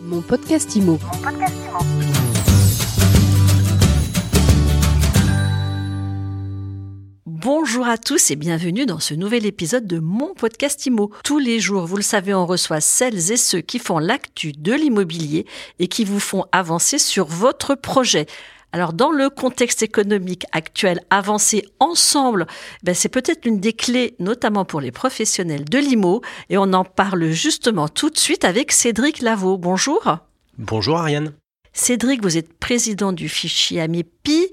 Mon podcast IMO. Bonjour à tous et bienvenue dans ce nouvel épisode de mon podcast IMO. Tous les jours, vous le savez, on reçoit celles et ceux qui font l'actu de l'immobilier et qui vous font avancer sur votre projet. Alors dans le contexte économique actuel, avancer ensemble, ben, c'est peut-être l'une des clés, notamment pour les professionnels de l'IMO, et on en parle justement tout de suite avec Cédric Lavaux. Bonjour. Bonjour Ariane. Cédric, vous êtes président du fichier AMIPI,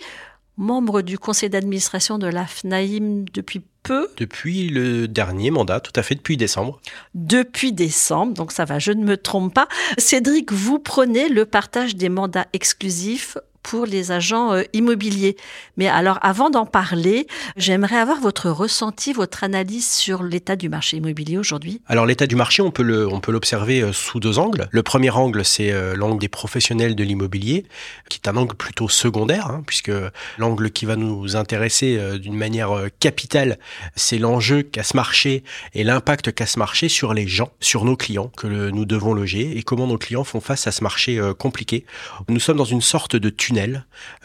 membre du conseil d'administration de la FNAIM depuis peu. Depuis le dernier mandat, tout à fait depuis décembre. Depuis décembre, donc ça va, je ne me trompe pas. Cédric, vous prenez le partage des mandats exclusifs pour les agents euh, immobiliers. Mais alors, avant d'en parler, j'aimerais avoir votre ressenti, votre analyse sur l'état du marché immobilier aujourd'hui. Alors, l'état du marché, on peut le, on l'observer euh, sous deux angles. Le premier angle, c'est euh, l'angle des professionnels de l'immobilier, qui est un angle plutôt secondaire, hein, puisque l'angle qui va nous intéresser d'une manière capitale, c'est l'enjeu qu'a ce marché et l'impact qu'a ce marché sur les gens, sur nos clients que nous devons loger et comment nos clients font face à ce marché compliqué. Nous sommes dans une sorte de tunnel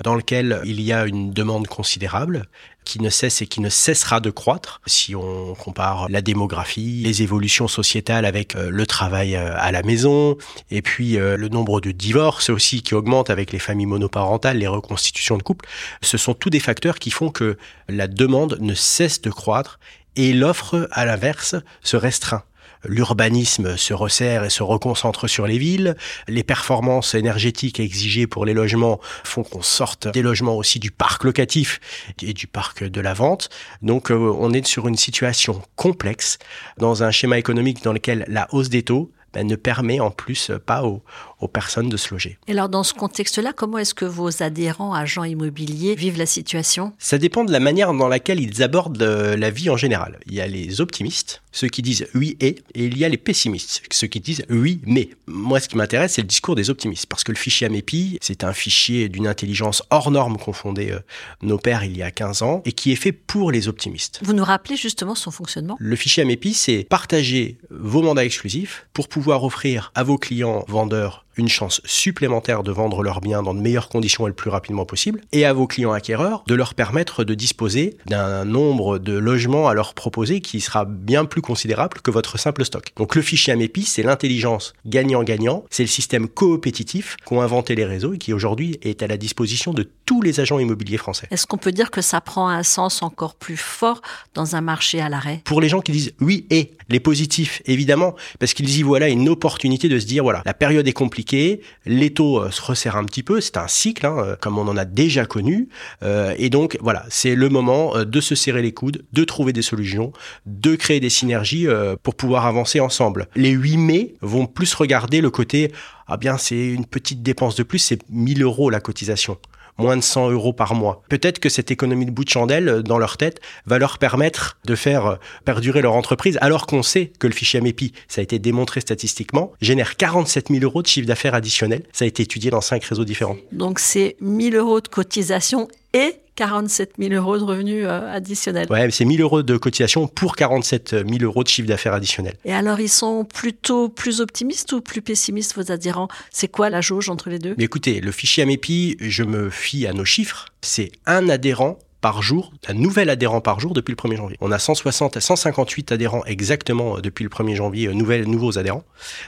dans lequel il y a une demande considérable qui ne cesse et qui ne cessera de croître si on compare la démographie, les évolutions sociétales avec euh, le travail euh, à la maison et puis euh, le nombre de divorces aussi qui augmente avec les familles monoparentales, les reconstitutions de couples. Ce sont tous des facteurs qui font que la demande ne cesse de croître et l'offre à l'inverse se restreint l'urbanisme se resserre et se reconcentre sur les villes, les performances énergétiques exigées pour les logements font qu'on sorte des logements aussi du parc locatif et du parc de la vente. Donc euh, on est sur une situation complexe dans un schéma économique dans lequel la hausse des taux ben, ne permet en plus pas aux, aux personnes de se loger. Et alors dans ce contexte-là, comment est-ce que vos adhérents agents immobiliers vivent la situation? Ça dépend de la manière dans laquelle ils abordent euh, la vie en général. Il y a les optimistes, ceux qui disent oui et, et il y a les pessimistes, ceux qui disent oui mais. Moi ce qui m'intéresse c'est le discours des optimistes, parce que le fichier AMEPI, c'est un fichier d'une intelligence hors norme qu'on fondait euh, nos pères il y a 15 ans, et qui est fait pour les optimistes. Vous nous rappelez justement son fonctionnement? Le fichier AMEPI, c'est partager vos mandats exclusifs pour pouvoir offrir à vos clients vendeurs une chance supplémentaire de vendre leurs biens dans de meilleures conditions et le plus rapidement possible, et à vos clients acquéreurs de leur permettre de disposer d'un nombre de logements à leur proposer qui sera bien plus considérable que votre simple stock. Donc le fichier AMEPI, c'est l'intelligence gagnant-gagnant, c'est le système coopétitif qu'ont inventé les réseaux et qui aujourd'hui est à la disposition de tous les agents immobiliers français. Est-ce qu'on peut dire que ça prend un sens encore plus fort dans un marché à l'arrêt? Pour les gens qui disent oui et les positifs, évidemment, parce qu'ils y voient là une opportunité de se dire voilà, la période est compliquée, les taux euh, se resserrent un petit peu, c'est un cycle, hein, euh, comme on en a déjà connu, euh, et donc voilà, c'est le moment de se serrer les coudes, de trouver des solutions, de créer des synergies pour pouvoir avancer ensemble. Les 8 mai vont plus regarder le côté, ah bien c'est une petite dépense de plus, c'est 1000 euros la cotisation moins de 100 euros par mois. Peut-être que cette économie de bout de chandelle, euh, dans leur tête, va leur permettre de faire euh, perdurer leur entreprise, alors qu'on sait que le fichier MEPI, ça a été démontré statistiquement, génère 47 000 euros de chiffre d'affaires additionnel. Ça a été étudié dans cinq réseaux différents. Donc c'est 1000 euros de cotisation et 47 000 euros de revenus euh, additionnels. Ouais, c'est 1000 euros de cotisation pour 47 000 euros de chiffre d'affaires additionnel. Et alors, ils sont plutôt plus optimistes ou plus pessimistes, vos adhérents? C'est quoi la jauge entre les deux? Mais Écoutez, le fichier AMEPI, je me fie à nos chiffres. C'est un adhérent par jour, un nouvel adhérent par jour depuis le 1er janvier. On a 160 à 158 adhérents exactement euh, depuis le 1er janvier, euh, nouvelles, nouveaux adhérents.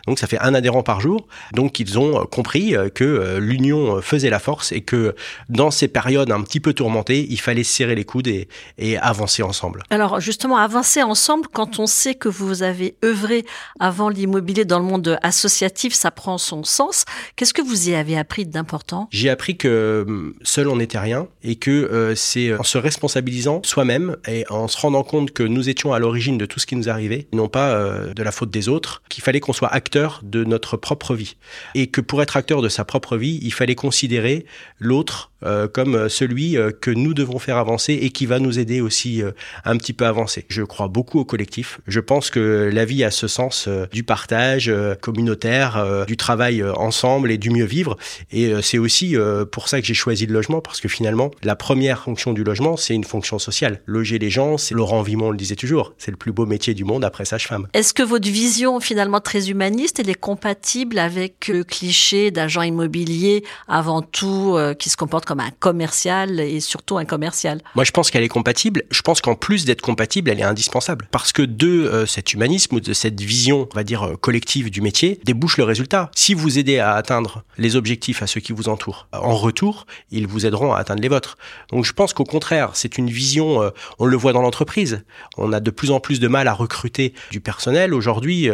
Donc ça fait un adhérent par jour. Donc ils ont euh, compris que l'union faisait la force et que dans ces périodes un petit peu tourmentées, il fallait serrer les coudes et, et avancer ensemble. Alors justement, avancer ensemble, quand on sait que vous avez œuvré avant l'immobilier dans le monde associatif, ça prend son sens. Qu'est-ce que vous y avez appris d'important? J'ai appris que hum, seul on n'était rien et que c'est en se responsabilisant soi-même et en se rendant compte que nous étions à l'origine de tout ce qui nous arrivait, non pas euh, de la faute des autres, qu'il fallait qu'on soit acteur de notre propre vie. Et que pour être acteur de sa propre vie, il fallait considérer l'autre euh, comme euh, celui que nous devons faire avancer et qui va nous aider aussi un petit peu à avancer. Je crois beaucoup au collectif. Je pense que la vie a ce sens du partage communautaire, du travail ensemble et du mieux vivre. Et c'est aussi pour ça que j'ai choisi le logement parce que finalement, la première fonction du logement logement, c'est une fonction sociale. Loger les gens, c'est Laurent Vimon le disait toujours, c'est le plus beau métier du monde après sage-femme. Est-ce que votre vision finalement très humaniste, elle est compatible avec le cliché d'agent immobilier avant tout euh, qui se comporte comme un commercial et surtout un commercial? Moi, je pense qu'elle est compatible. Je pense qu'en plus d'être compatible, elle est indispensable. Parce que de euh, cet humanisme ou de cette vision, on va dire, euh, collective du métier, débouche le résultat. Si vous aidez à atteindre les objectifs à ceux qui vous entourent, en retour, ils vous aideront à atteindre les vôtres. Donc je pense qu'au contraire, c'est une vision, on le voit dans l'entreprise. On a de plus en plus de mal à recruter du personnel. Aujourd'hui,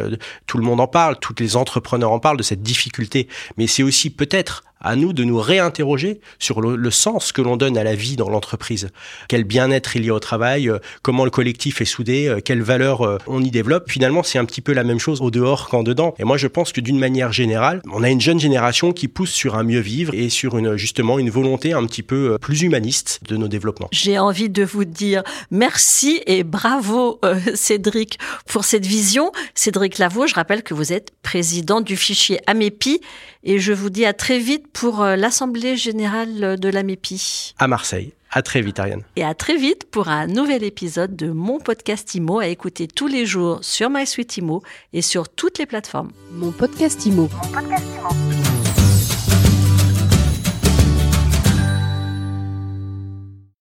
tout le monde en parle, tous les entrepreneurs en parlent de cette difficulté. Mais c'est aussi peut-être à nous de nous réinterroger sur le, sens que l'on donne à la vie dans l'entreprise. Quel bien-être il y a au travail, euh, comment le collectif est soudé, euh, quelles valeurs euh, on y développe. Finalement, c'est un petit peu la même chose au dehors qu'en dedans. Et moi, je pense que d'une manière générale, on a une jeune génération qui pousse sur un mieux vivre et sur une, justement une volonté un petit peu plus humaniste de nos développements. J'ai envie de vous dire merci et bravo Cédric pour cette vision. Cédric Lavaux, je rappelle que vous êtes président du fichier AMEPI et je vous dis à très vite pour euh, l'Assemblée générale de l'AMEPI. À Marseille. À très vite, Ariane. Et à très vite pour un nouvel épisode de mon podcast IMO à écouter tous les jours sur MySuite IMO et sur toutes les plateformes. Mon podcast IMO. Mon podcast IMO.